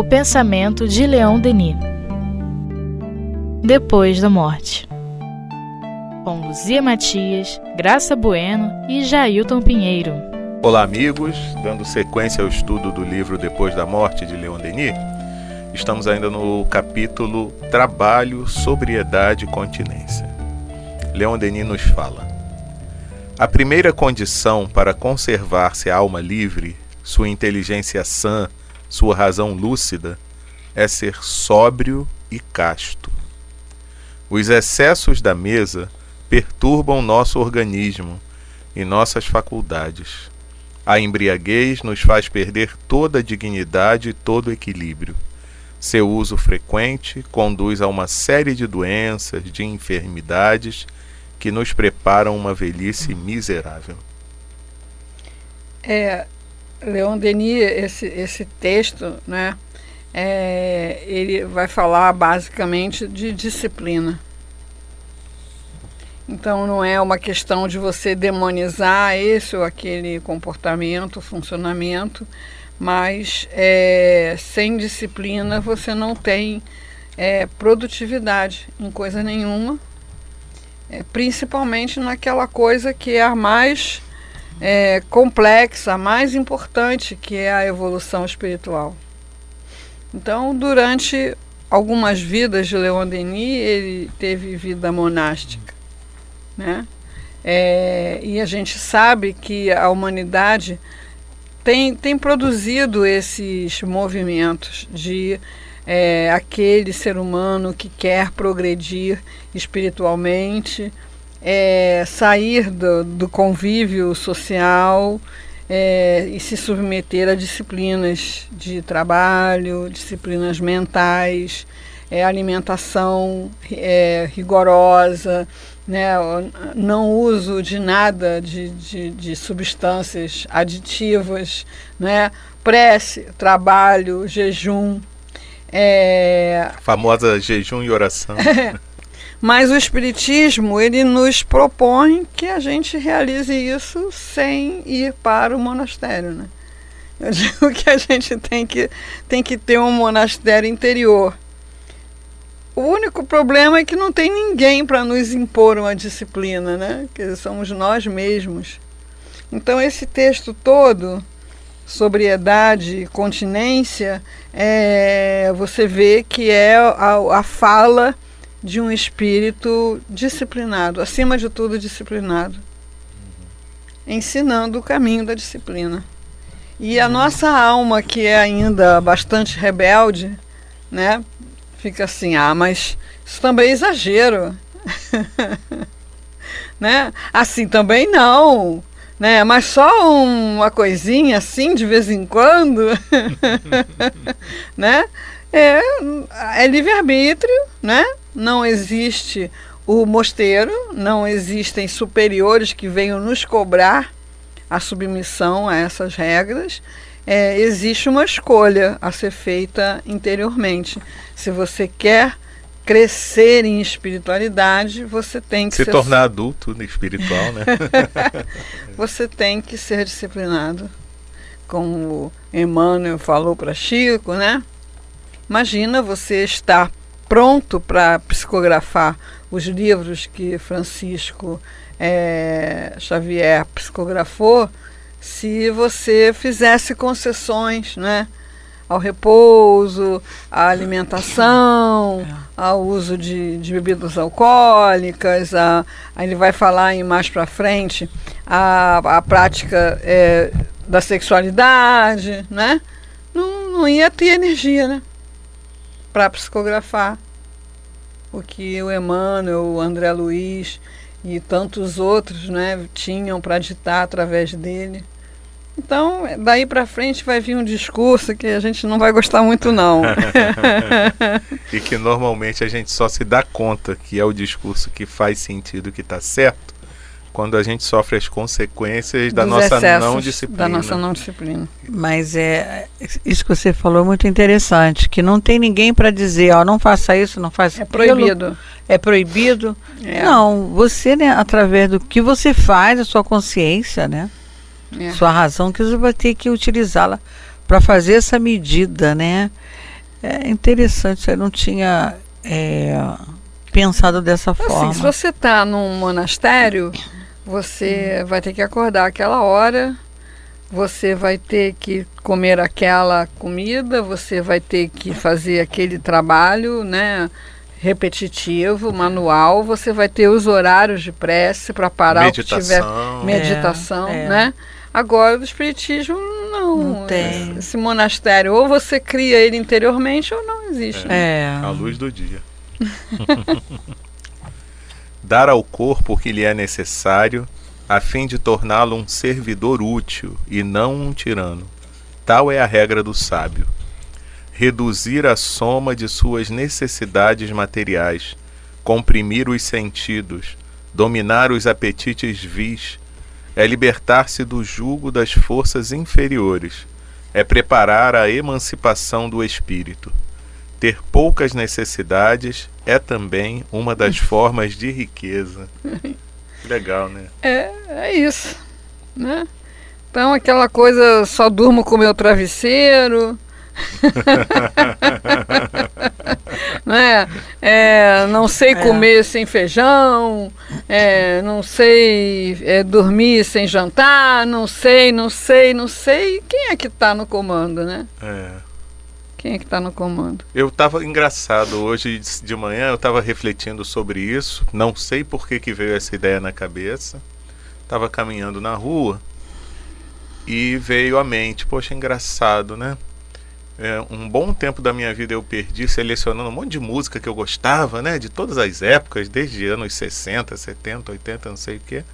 O pensamento de Leon Denis. Depois da morte. Com Luzia Matias, Graça Bueno e Jailton Pinheiro. Olá, amigos. Dando sequência ao estudo do livro Depois da Morte de Leon Denis, estamos ainda no capítulo Trabalho, Sobriedade e Continência. Leon Denis nos fala: A primeira condição para conservar-se a alma livre, sua inteligência sã, sua razão lúcida, é ser sóbrio e casto. Os excessos da mesa perturbam nosso organismo e nossas faculdades a embriaguez nos faz perder toda a dignidade e todo o equilíbrio. Seu uso frequente conduz a uma série de doenças, de enfermidades que nos preparam uma velhice miserável. É, Leon Denis, esse, esse texto, né, é, ele vai falar basicamente de disciplina. Então não é uma questão de você demonizar esse ou aquele comportamento, funcionamento, mas é, sem disciplina você não tem é, produtividade em coisa nenhuma, é, principalmente naquela coisa que é a mais é, complexa, mais importante, que é a evolução espiritual. Então, durante algumas vidas de Leon Denis, ele teve vida monástica né? É, e a gente sabe que a humanidade tem, tem produzido esses movimentos de é, aquele ser humano que quer progredir espiritualmente, é, sair do, do, convívio social é, e se submeter a disciplinas de trabalho, disciplinas mentais, é, alimentação é, rigorosa, né, não uso de nada de, de, de substâncias aditivas, né, prece, trabalho, jejum. É... A famosa jejum e oração. Mas o Espiritismo, ele nos propõe que a gente realize isso sem ir para o monastério. Né? Eu digo que a gente tem que, tem que ter um monastério interior o único problema é que não tem ninguém para nos impor uma disciplina, né? Que somos nós mesmos. Então esse texto todo, sobriedade, continência, é, você vê que é a, a fala de um espírito disciplinado, acima de tudo disciplinado, ensinando o caminho da disciplina. E a nossa alma, que é ainda bastante rebelde, né, fica assim, ah, mas isso também é exagero. né? Assim também não. Né? Mas só uma coisinha assim de vez em quando, né? É, é livre-arbítrio, né? Não existe o mosteiro, não existem superiores que venham nos cobrar a submissão a essas regras é, existe uma escolha a ser feita interiormente. Se você quer crescer em espiritualidade, você tem que se ser... tornar adulto espiritual, né? você tem que ser disciplinado, como Emmanuel falou para Chico, né? Imagina você estar pronto para psicografar os livros que Francisco é, Xavier psicografou se você fizesse concessões, né? Ao repouso, à alimentação, é. ao uso de, de bebidas alcoólicas, a, a, ele vai falar em mais para frente a, a prática é, da sexualidade, né? Não, não ia ter energia, né? Para psicografar o que o Emmanuel, o André Luiz e tantos outros né, tinham para ditar através dele. Então, daí para frente vai vir um discurso que a gente não vai gostar muito não. e que normalmente a gente só se dá conta que é o discurso que faz sentido, que está certo, quando a gente sofre as consequências da nossa não disciplina. Da nossa não disciplina. Mas é isso que você falou é muito interessante, que não tem ninguém para dizer, ó, não faça isso, não faça é proibido. É proibido. É. Não, você, né, através do que você faz, a sua consciência, né? É. Sua razão que você vai ter que utilizá-la para fazer essa medida, né? É interessante, você não tinha é, pensado dessa Assim, forma. se você está num monastério, você vai ter que acordar aquela hora, você vai ter que comer aquela comida, você vai ter que fazer aquele trabalho, né? repetitivo, manual, você vai ter os horários de prece para parar Meditação. o que tiver meditação, É, é. né? Agora o espiritismo não, Não tem. Esse monastério ou você cria ele interiormente ou não existe. É. À luz do dia. Dar ao corpo o que lhe é necessário, a fim de torná-lo um servidor útil e não um tirano. Tal é a regra do sábio. Reduzir a soma de suas necessidades materiais, comprimir os sentidos, dominar os apetites vis, é libertar-se do jugo das forças inferiores, é preparar a emancipação do espírito. Ter poucas necessidades é também uma das formas de riqueza. Legal, né? É, é isso, né? Então aquela coisa, só durmo com meu travesseiro, né? É, não sei comer sem feijão, é, não sei é, dormir sem jantar, não sei, não sei, não sei. Quem é que está no comando, né? É. Quem é que está no comando? Eu tava engraçado hoje de manhã, eu tava refletindo sobre isso. Não sei por que, que veio essa ideia na cabeça. Tava caminhando na rua e veio à mente, poxa, engraçado, né? É, um bom tempo da minha vida eu perdi selecionando um monte de música que eu gostava, né? De todas as épocas, desde anos 60, 70, 80, não sei o quê.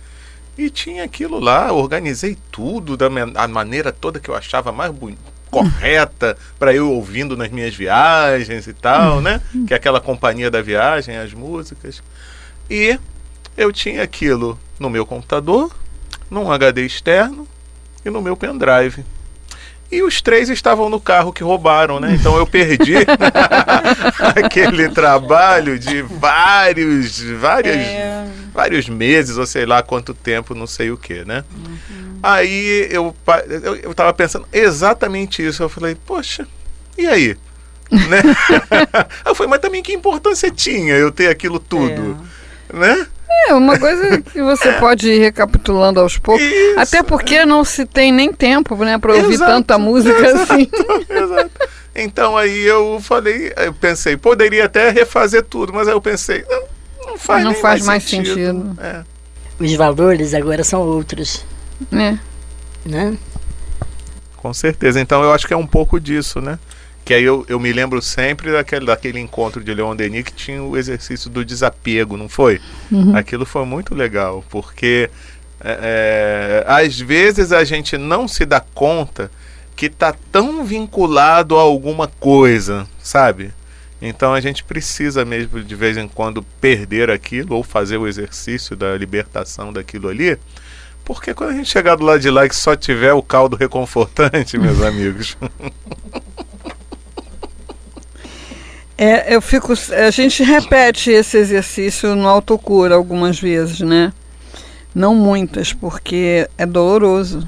E tinha aquilo lá, organizei tudo da maneira toda que eu achava mais boni- correta para eu ouvindo nas minhas viagens e tal, né? Que é aquela companhia da viagem, as músicas. E eu tinha aquilo no meu computador, num HD externo e no meu pendrive. E os três estavam no carro que roubaram, né? Então eu perdi aquele trabalho de vários, várias, É. vários meses, ou sei lá quanto tempo, não sei o que, né? Aí eu, eu, eu tava pensando exatamente isso. Eu falei, poxa, e aí? né? eu falei, mas também que importância tinha eu ter aquilo tudo? Né? É uma coisa que você pode ir recapitulando aos poucos. Isso. Até porque não se tem nem tempo, né, para ouvir Exato, tanta música assim. Exato. Então aí eu falei, eu pensei, poderia até refazer tudo, mas aí eu pensei, não, não faz, Não nem faz mais sentido. É. Os valores agora são outros, né? né? Com certeza. Então eu acho que é um pouco disso, né? Que aí eu, eu me lembro sempre daquele, daquele encontro de Leon Denis que tinha o exercício do desapego, não foi? Aquilo foi muito legal, porque é, é, às vezes a gente não se dá conta que tá tão vinculado a alguma coisa, sabe? Então a gente precisa mesmo de vez em quando perder aquilo ou fazer o exercício da libertação daquilo ali. Porque quando a gente chegar do lado de lá e que só tiver o caldo reconfortante, meus amigos, É, eu fico. A gente repete esse exercício no autocura algumas vezes, né? Não muitas, porque é doloroso.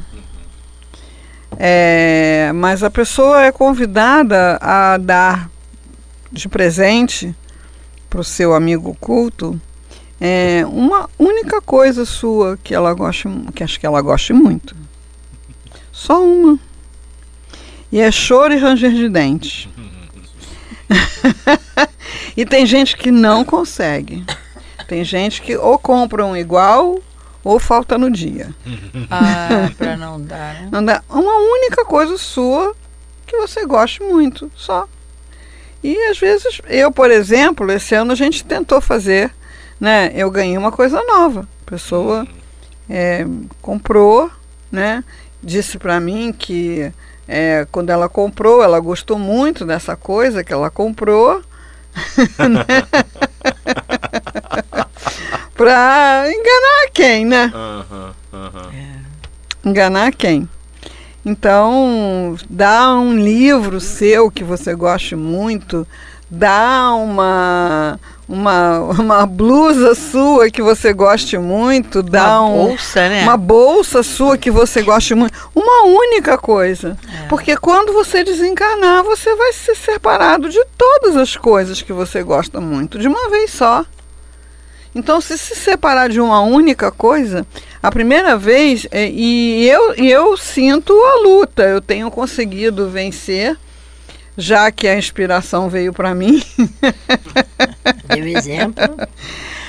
É, mas a pessoa é convidada a dar de presente para o seu amigo culto é, uma única coisa sua que ela goste, que acho que ela goste muito. Só uma. E é choro e ranger de dentes. e tem gente que não consegue. Tem gente que ou compra um igual ou falta no dia. Ah, pra não dar, né? Não dá uma única coisa sua que você goste muito, só. E às vezes, eu, por exemplo, esse ano a gente tentou fazer, né? Eu ganhei uma coisa nova. A pessoa é, comprou, né? Disse para mim que é, quando ela comprou, ela gostou muito dessa coisa que ela comprou. para enganar quem, né? Aham, aham. Enganar quem? Então, dá um livro seu que você goste muito, dá uma uma, uma blusa sua que você goste muito, dá Uma um, bolsa, né? uma bolsa sua que você goste muito, uma única coisa. Porque quando você desencarnar, você vai ser separado de todas as coisas que você gosta muito, de uma vez só. Então, se se separar de uma única coisa, a primeira vez, é, e eu, e eu sinto a luta, eu tenho conseguido vencer, já que a inspiração veio para mim. Deu exemplo.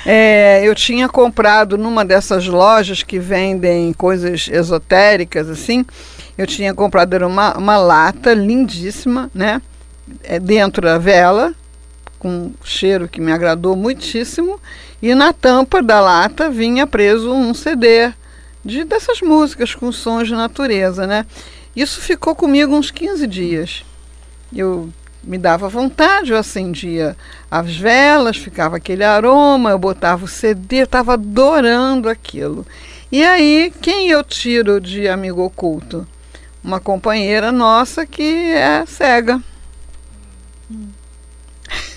É, eu tinha comprado numa dessas lojas que vendem coisas esotéricas, assim. Eu tinha comprado uma, uma lata lindíssima, né? É, dentro da vela, com um cheiro que me agradou muitíssimo. E na tampa da lata vinha preso um CD de, dessas músicas com sons de natureza, né? Isso ficou comigo uns 15 dias. Eu me dava vontade, eu acendia as velas, ficava aquele aroma, eu botava o CD, estava adorando aquilo. E aí, quem eu tiro de amigo oculto? Uma companheira nossa que é cega.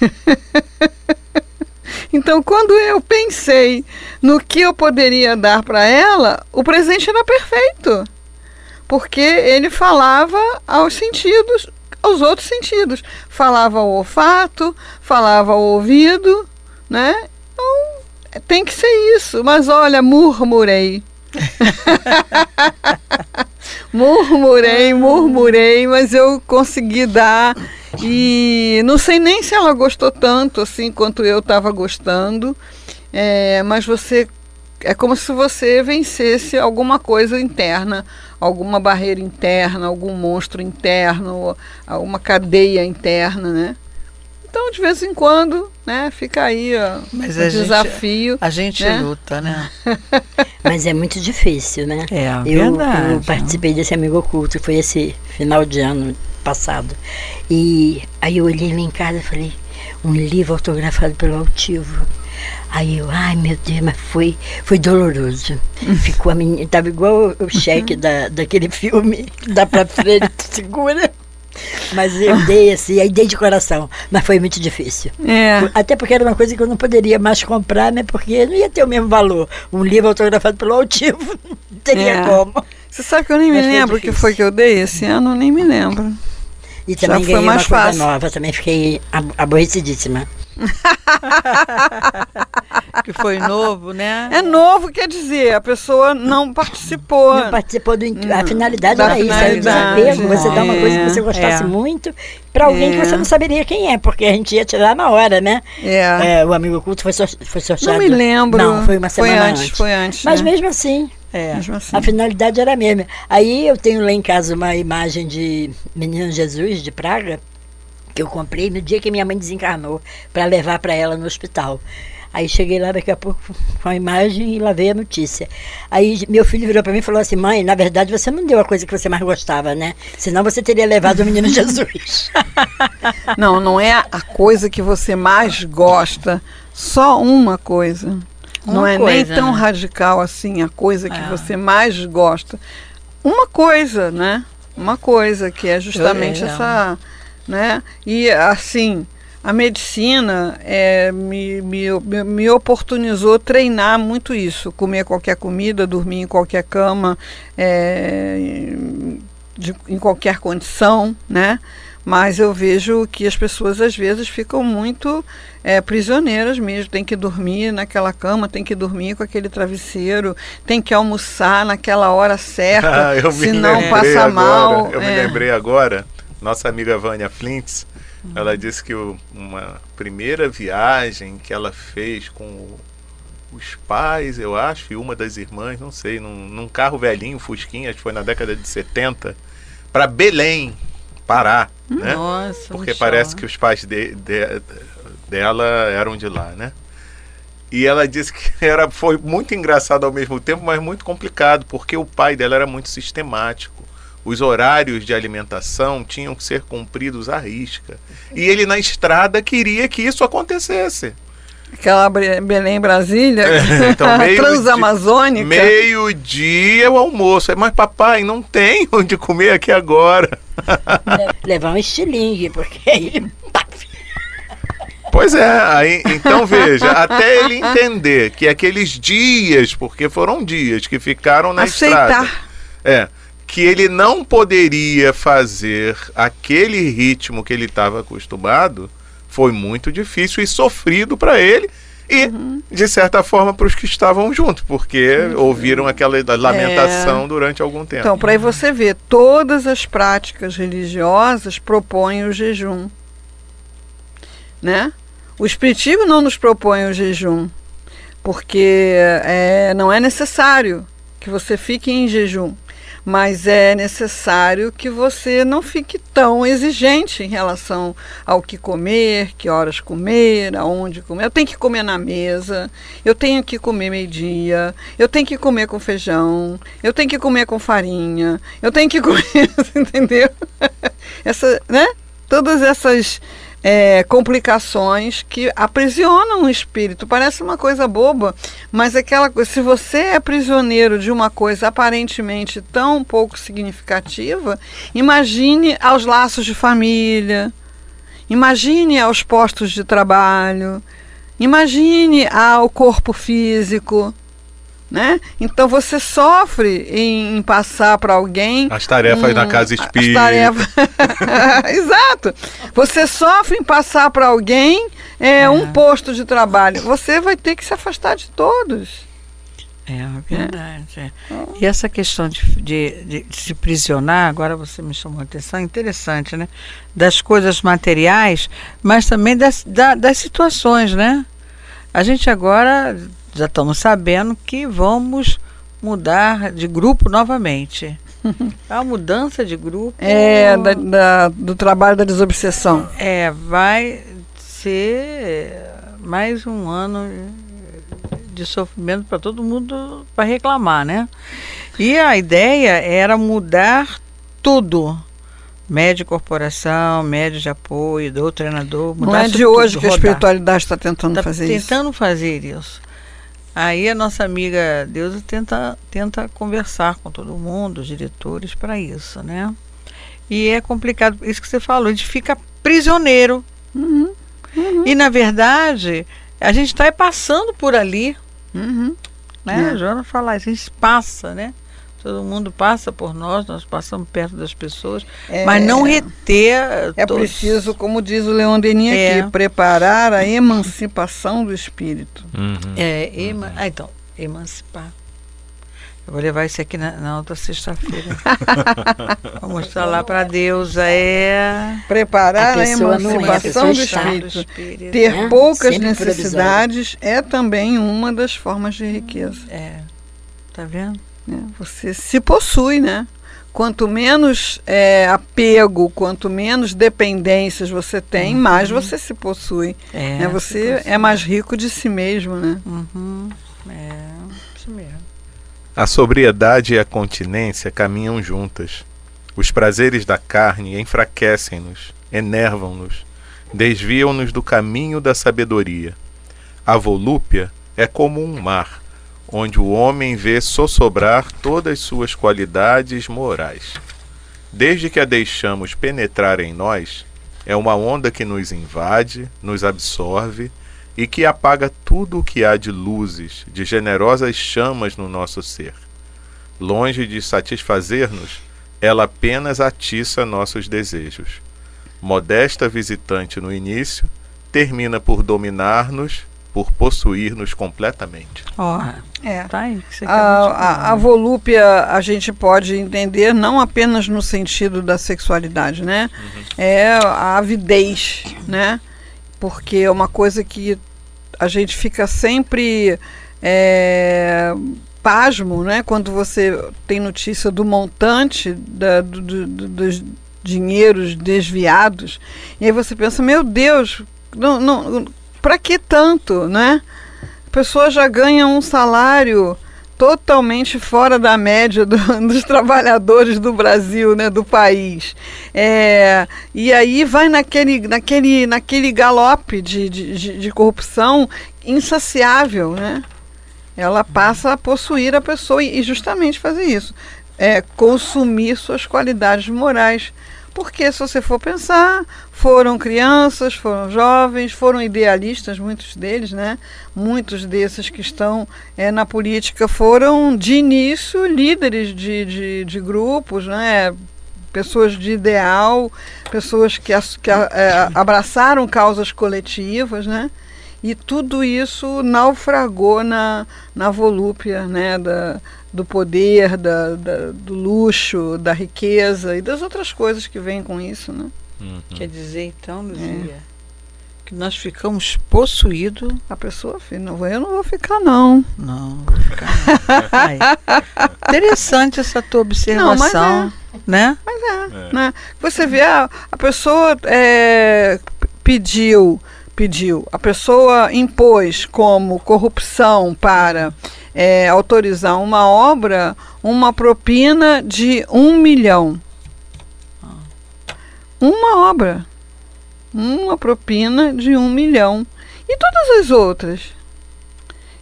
então, quando eu pensei no que eu poderia dar para ela, o presente era perfeito. Porque ele falava aos sentidos aos outros sentidos. Falava o olfato, falava o ouvido, né? Então, tem que ser isso. Mas olha, murmurei. murmurei, murmurei, mas eu consegui dar. E não sei nem se ela gostou tanto assim quanto eu estava gostando. É, mas você é como se você vencesse alguma coisa interna, alguma barreira interna, algum monstro interno, alguma cadeia interna, né? Então, de vez em quando, né, fica aí ó, Mas o a gente- desafio. A gente né? luta, né? Mas é muito difícil, né? É, Eu, verdade. eu participei desse amigo oculto, foi esse final de ano passado. E aí eu olhei lá em casa e falei, um livro autografado pelo Altivo. Aí eu, ai meu Deus, mas foi, foi doloroso. Ficou a menina, tava igual o cheque da, daquele filme, dá pra frente, segura. Mas eu dei assim, aí dei de coração. Mas foi muito difícil. É, Até porque era uma coisa que eu não poderia mais comprar, né? Porque não ia ter o mesmo valor. Um livro autografado pelo Altivo, não teria É. como. você sabe que eu nem me Mas foi lembro o que foi que eu dei esse ano, nem me lembro. E Já também foi ganhei mais uma coisa fácil. nova, também fiquei ab- aborrecidíssima. Que foi novo, né? É novo, quer dizer, a pessoa não participou. Não participou do. A finalidade Da era isso, era o finalidade, desapego. Você dá uma coisa que você é, gostasse é. muito para alguém É. que você não saberia quem é, porque a gente ia tirar na hora, né? É. É, o amigo oculto foi, foi sorteado. Não me lembro. Não, foi uma semana antes. Foi antes. Mas né? mesmo assim, É. Assim. A finalidade era a mesma. Aí eu tenho lá em casa uma imagem de Menino Jesus de Praga, que eu comprei no dia que minha mãe desencarnou, para levar para ela no hospital. Aí cheguei lá daqui a pouco com a imagem e lá veio a notícia. Aí meu filho virou para mim e falou assim: mãe, na verdade você não deu a coisa que você mais gostava, né? Senão você teria levado o menino Jesus. Não, não é a coisa que você mais gosta, só uma coisa. Não é nem coisa, tão né? radical assim a coisa que É. você mais gosta. Uma coisa, né? Uma coisa que é justamente é. essa, né? E assim, a medicina é, me, me, me- me oportunizou treinar muito isso, comer qualquer comida, dormir em qualquer cama, é, de- em qualquer condição, né? Mas eu vejo que as pessoas às vezes ficam muito é, prisioneiras mesmo. Tem que dormir naquela cama, tem que dormir com aquele travesseiro, tem que almoçar naquela hora certa, Ah, me senão passa agora, mal. Eu me é. lembrei agora, nossa amiga Vânia Flintz, ela disse que o- uma primeira viagem que ela fez com o- os pais, eu acho, e uma das irmãs, não sei, num, num carro velhinho, Fusquinha, acho que foi na década de 70, para Belém, Pará, né? Nossa, Porque parece que os pais de- de- dela eram de lá, né? E ela disse que era, foi muito engraçado ao mesmo tempo, mas muito complicado, porque o pai dela era muito sistemático. Os horários de alimentação tinham que ser cumpridos à risca. E ele na estrada queria que isso acontecesse. Aquela Belém Brasília, então, meio transamazônica. Meio-dia o almoço. Mas papai, não tem onde comer aqui agora. Levar um estilingue, porque aí. paf, Pois é, aí, então veja, até ele entender que aqueles dias, porque foram dias que ficaram na Aceitar. estrada. É, que ele não poderia fazer aquele ritmo que ele estava acostumado, foi muito difícil e sofrido para ele e, de certa forma, para os que estavam juntos, porque ouviram aquela lamentação durante algum tempo. Então, para aí você ver, todas as práticas religiosas propõem o jejum. Né? O Espiritismo não nos propõe o jejum, porque é, não é necessário que você fique em jejum, mas é necessário que você não fique tão exigente em relação ao que comer, que horas comer, aonde comer. Eu tenho que comer na mesa, eu tenho que comer meio-dia, eu tenho que comer com feijão, eu tenho que comer com farinha, eu tenho que comer, entendeu? Essa, né? Todas essas é, complicações que aprisionam o espírito. Parece uma coisa boba, mas aquela se você é prisioneiro de uma coisa aparentemente tão pouco significativa, imagine aos laços de família, imagine aos postos de trabalho, imagine ao corpo físico. Né? Então você sofre em, em passar para alguém as tarefas um, na casa espírita. Tarefas... Exato. Você sofre em passar para alguém é, um posto de trabalho. Você vai ter que se afastar de todos. É verdade. É. E essa questão de, de, de, se prisionar, agora você me chamou a atenção, é interessante, né? Das coisas materiais, mas também das, da, das situações, né? A gente agora já estamos sabendo que vamos mudar de grupo novamente. A mudança de grupo. É, da, da, do trabalho da desobsessão. É, vai ser mais um ano de sofrimento para todo mundo para reclamar, né? E a ideia era mudar tudo. Médio corporação, médio de apoio, doutrinador. Não é de hoje que a espiritualidade está tentando tá fazer tentando isso. Tentando fazer isso. Aí a nossa amiga Deusa tenta, tenta conversar com todo mundo, os diretores, para isso, né? E é complicado, isso que você falou, a gente fica prisioneiro. Uhum, uhum. E na verdade, a gente está passando por ali. Uhum. Né? É. A Joana fala, a gente passa, né? Todo mundo passa por nós, nós passamos perto das pessoas, É, mas não reter. É todos. preciso, como diz o Leon Denis É. aqui, preparar a emancipação do espírito. Uhum. É, ema... ah, então, emancipar. Eu vou levar isso aqui na, na outra sexta-feira. vou mostrar lá para Deus. É. Preparar A a, é, emancipação pessoa do espírito. espírito. Ter né? poucas Sempre necessidades é também uma das formas de riqueza. É. Tá vendo? Né? Você se possui, né? Quanto menos é, apego, quanto menos dependências você tem, mais você se possui. É. né? Você é mais rico de si mesmo, né? Uhum. É. Isso mesmo. A sobriedade e a continência caminham juntas. Os prazeres da carne enfraquecem-nos, enervam-nos, desviam-nos do caminho da sabedoria. A volúpia é como um mar, onde o homem vê sossobrar todas suas qualidades morais. Desde que a deixamos penetrar em nós, é uma onda que nos invade, nos absorve e que apaga tudo o que há de luzes, de generosas chamas no nosso ser. Longe de satisfazer-nos, ela apenas atiça nossos desejos. Modesta visitante no início, termina por dominar-nos, por possuir-nos completamente. Ó, É. tá aí. que você A, a, a volúpia a gente pode entender não apenas no sentido da sexualidade, né? É a avidez, né? Porque é uma coisa que a gente fica sempre é, pasmo, né? Quando você tem notícia do montante da- do- do- do- dos dinheiros desviados, e aí você pensa, meu Deus, não, não, para que tanto, né? A pessoa já ganha um salário totalmente fora da média do- dos trabalhadores do Brasil, né, do país. É, e aí vai naquele, naquele, naquele galope de, de, de- corrupção insaciável, né? Ela passa a possuir a pessoa e, e justamente fazer isso, é consumir suas qualidades morais, Porque se você for pensar, foram crianças, foram jovens, foram idealistas, muitos deles, né? Muitos desses que estão é, na política foram de início líderes de, de, de grupos, né? pessoas de ideal, pessoas que, que é, abraçaram causas coletivas, né? E tudo isso naufragou na, na volúpia né? da, do poder, da, da, do luxo, da riqueza e das outras coisas que vêm com isso. Né? Uhum. Quer dizer, então, Luzia, é. que nós ficamos possuídos. A pessoa, não, eu não vou ficar, não. Não, vou ficar. Interessante essa tua observação. Não, mas é. Né? Mas é, é. Né? Você vê, a, a pessoa é, pediu pediu, a pessoa impôs como corrupção para é, autorizar uma obra uma propina de um milhão. Uma obra. Uma propina de um milhão. E todas as outras?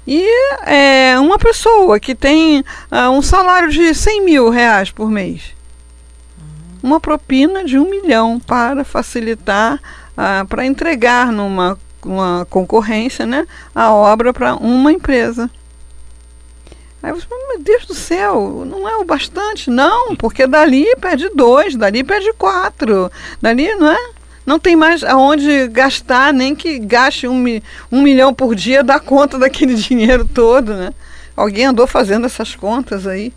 E é, uma pessoa que tem uh, um salário de 100 mil reais por mês. Uma propina de um milhão para facilitar ah, para entregar numa uma concorrência né, a obra para uma empresa. Aí você fala, meu Deus do céu, não é o bastante? Não, porque dali perde dois, dali perde quatro, dali não é? Não tem mais aonde gastar, nem que gaste um, um milhão por dia dá conta daquele dinheiro todo, né? Alguém andou fazendo essas contas aí.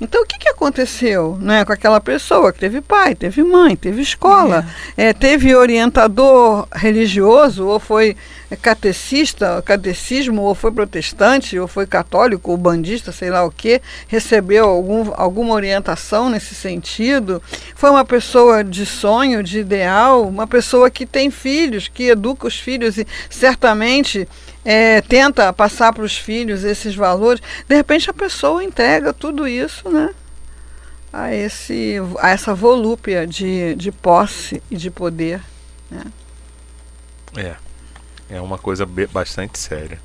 Então, o que, que aconteceu né, com aquela pessoa que teve pai, teve mãe, teve escola, é. É, teve orientador religioso, ou foi catecista, catecismo, ou foi protestante, ou foi católico, ou bandista, sei lá o que, recebeu algum, alguma orientação nesse sentido, foi uma pessoa de sonho, de ideal, uma pessoa que tem filhos, que educa os filhos e certamente é, tenta passar para os filhos esses valores, de repente a pessoa entrega tudo isso né, a, esse, a essa volúpia de, de posse e de poder. Né. É, é uma coisa bastante séria.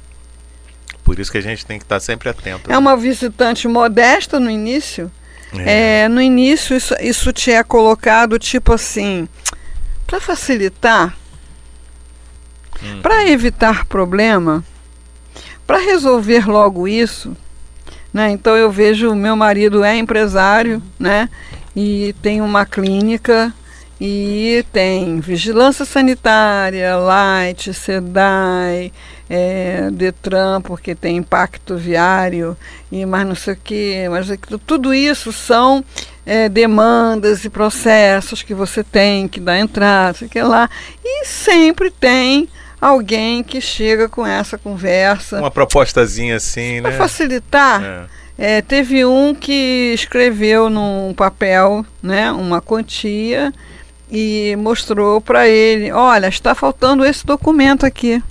Por isso que a gente tem que estar sempre atento. É né? uma visitante modesta no início. É. É, no início isso, isso te é colocado tipo assim, para facilitar, Hum. Para evitar problema, para resolver logo isso, né? Então eu vejo meu marido é empresário, né? E tem uma clínica e tem vigilância sanitária, Light, SEDAI, é, Detran, porque tem impacto viário e mais não sei o que, mas tudo isso são é, demandas e processos que você tem que dar entrada, sei que lá, e sempre tem alguém que chega com essa conversa. Uma propostazinha assim, Para né? facilitar. É. É, teve um que escreveu num papel né, uma quantia e mostrou para ele: olha, está faltando esse documento aqui.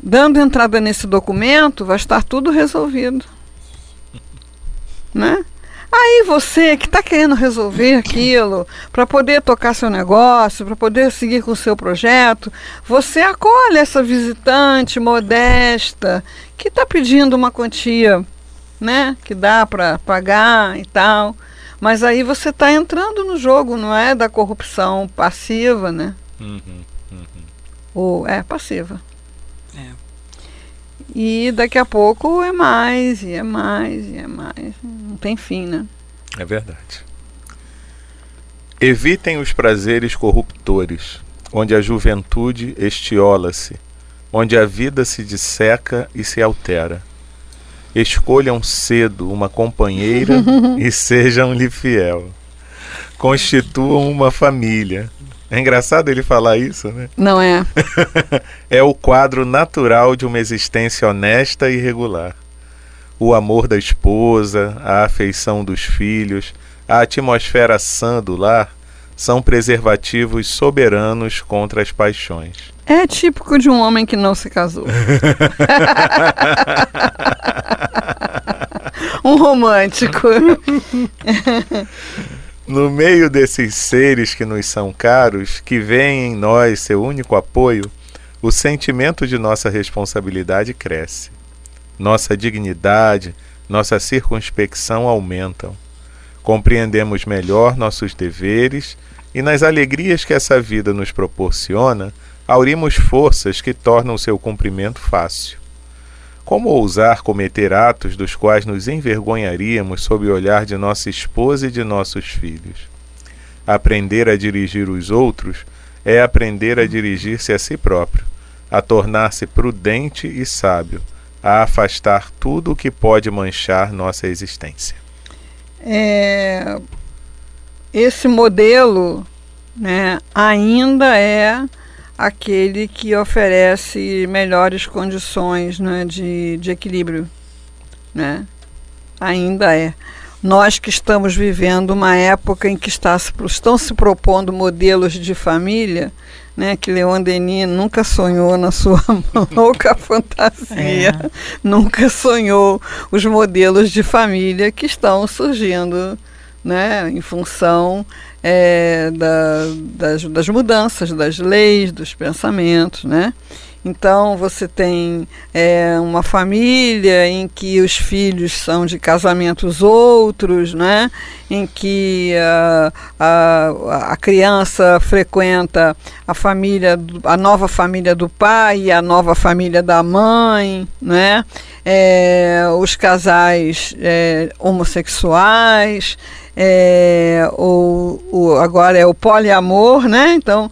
Dando entrada nesse documento, vai estar tudo resolvido. né? Aí você que está querendo resolver aquilo para poder tocar seu negócio, para poder seguir com o seu projeto, você acolhe essa visitante modesta que está pedindo uma quantia, né, que dá para pagar e tal. Mas aí você está entrando no jogo, não é da corrupção passiva, né? Uhum, uhum. Ou é passiva. É. E daqui a pouco é mais, e é mais, e é mais. Não tem fim, né? É verdade. Evitem os prazeres corruptores, onde a juventude estiola-se, onde a vida se disseca e se altera. Escolham cedo uma companheira e sejam-lhe fiel. Constituam uma família, é engraçado ele falar isso, né? Não é. é o quadro natural de uma existência honesta e regular. O amor da esposa, a afeição dos filhos, a atmosfera sã do lar são preservativos soberanos contra as paixões. É típico de um homem que não se casou. um romântico. No meio desses seres que nos são caros, que veem em nós seu único apoio, o sentimento de nossa responsabilidade cresce. Nossa dignidade, nossa circunspecção aumentam. Compreendemos melhor nossos deveres e, nas alegrias que essa vida nos proporciona, aurimos forças que tornam seu cumprimento fácil. Como ousar cometer atos dos quais nos envergonharíamos sob o olhar de nossa esposa e de nossos filhos? Aprender a dirigir os outros é aprender a dirigir-se a si próprio, a tornar-se prudente e sábio, a afastar tudo o que pode manchar nossa existência. É, esse modelo né, ainda é aquele que oferece melhores condições né, de, de equilíbrio. Né? Ainda é. Nós que estamos vivendo uma época em que está, estão se propondo modelos de família, né, que Leon Denis nunca sonhou na sua louca fantasia, é. nunca sonhou os modelos de família que estão surgindo né, em função é, da, das, das, mudanças das leis, dos pensamentos, né? Então você tem é, uma família em que os filhos são de casamentos outros, né? em que a, a, a criança frequenta a família, a nova família do pai e a nova família da mãe, né? É, os casais é, homossexuais é, o, o, agora é o poliamor, né? Então,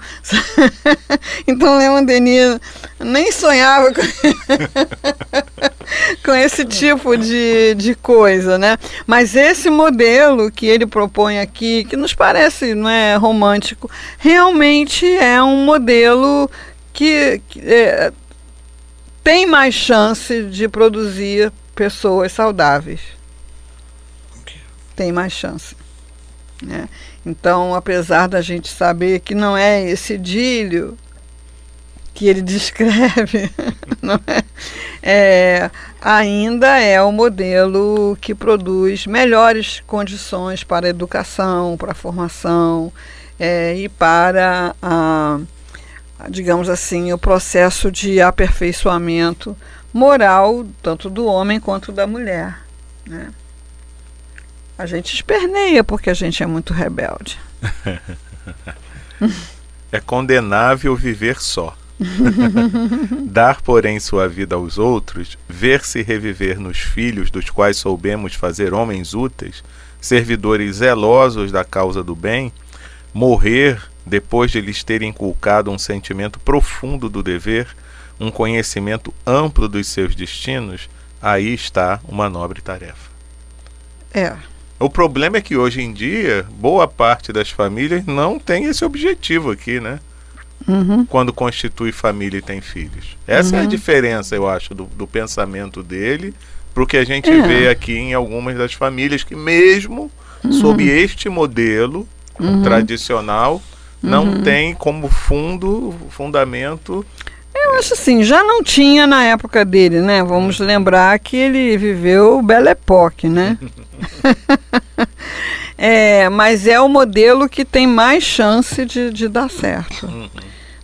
então Leon Denis nem sonhava com, com esse tipo de, de coisa, né? Mas esse modelo que ele propõe aqui, que nos parece não é, romântico, realmente é um modelo que, que é, tem mais chance de produzir pessoas saudáveis tem mais chance. Né? Então, apesar da gente saber que não é esse idílio que ele descreve, é? é? ainda é o modelo que produz melhores condições para a educação, para a formação é, e para, a, digamos assim, o processo de aperfeiçoamento moral, tanto do homem quanto da mulher. Né? A gente esperneia porque a gente é muito rebelde. é condenável viver só. Dar, porém, sua vida aos outros, ver-se reviver nos filhos dos quais soubemos fazer homens úteis, servidores zelosos da causa do bem, morrer depois de lhes ter inculcado um sentimento profundo do dever, um conhecimento amplo dos seus destinos, aí está uma nobre tarefa. É. O problema é que hoje em dia, boa parte das famílias não tem esse objetivo aqui, né? Uhum. Quando constitui família e tem filhos. Essa uhum. é a uhum. diferença, eu acho, do, do pensamento dele para o que a gente é. vê aqui em algumas das famílias que, mesmo uhum. sob este modelo uhum. tradicional, não uhum. tem como fundo, fundamento eu acho assim, já não tinha na época dele, né? Vamos lembrar que ele viveu Belle Époque, né? é, mas é o modelo que tem mais chance de, de dar certo. Uhum.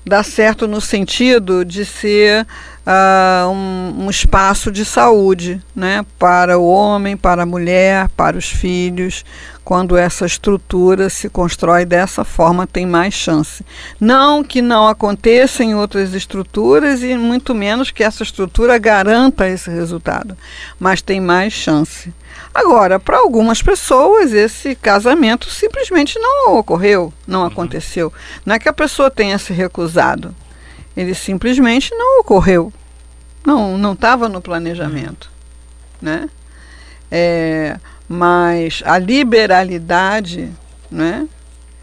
Dar certo no sentido de ser uh, um, um, espaço de saúde né? para o homem, para a mulher, para os filhos, quando essa estrutura se constrói dessa forma, tem mais chance. Não que não aconteça em outras estruturas e muito menos que essa estrutura garanta esse resultado, mas tem mais chance. Agora, para algumas pessoas, esse casamento simplesmente não ocorreu, não uhum. aconteceu. Não é que a pessoa tenha se recusado, ele simplesmente não ocorreu. Não, não estava no planejamento, né? É, mas a liberalidade, né?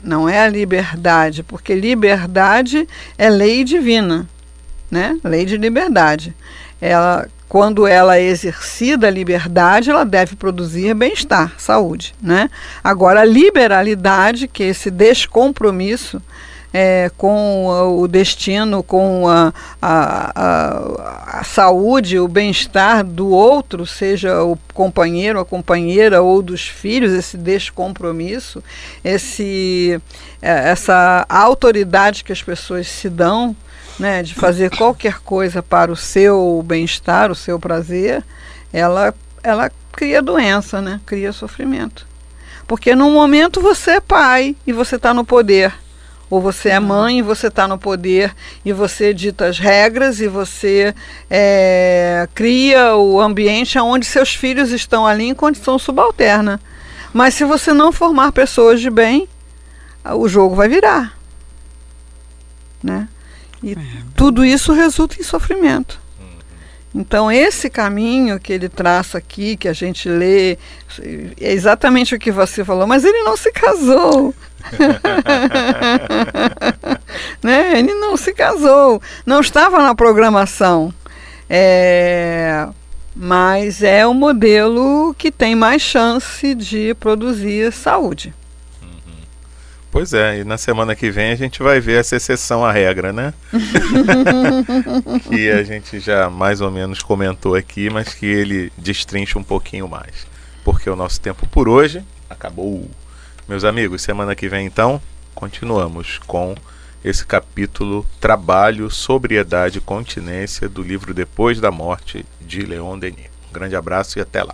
Não é a liberdade, porque liberdade é lei divina, né? Lei de liberdade. Ela, quando ela é exercida a liberdade, ela deve produzir bem-estar, saúde, né? Agora a liberalidade, que é esse descompromisso, é, com o destino, com a, a, a, a saúde, o bem-estar do outro, seja o companheiro, a companheira ou dos filhos, esse descompromisso, esse, é, essa autoridade que as pessoas se dão né, de fazer qualquer coisa para o seu bem-estar, o seu prazer, ela, ela cria doença, né, cria sofrimento. Porque num momento você é pai e você está no poder. Ou você é mãe e você está no poder e você dita as regras e você é, cria o ambiente onde seus filhos estão ali em condição subalterna. Mas se você não formar pessoas de bem, o jogo vai virar. Né? E é. tudo isso resulta em sofrimento. Então, esse caminho que ele traça aqui, que a gente lê, é exatamente o que você falou, mas ele não se casou. né? Ele não se casou, não estava na programação. É, mas é o modelo que tem mais chance de produzir saúde. Pois é, e na semana que vem a gente vai ver essa exceção à regra, né? que a gente já mais ou menos comentou aqui, mas que ele destrincha um pouquinho mais. Porque o nosso tempo por hoje acabou. Meus amigos, semana que vem então continuamos com esse capítulo Trabalho, Sobriedade e Continência do livro Depois da Morte de Leon Denis. Um grande abraço e até lá.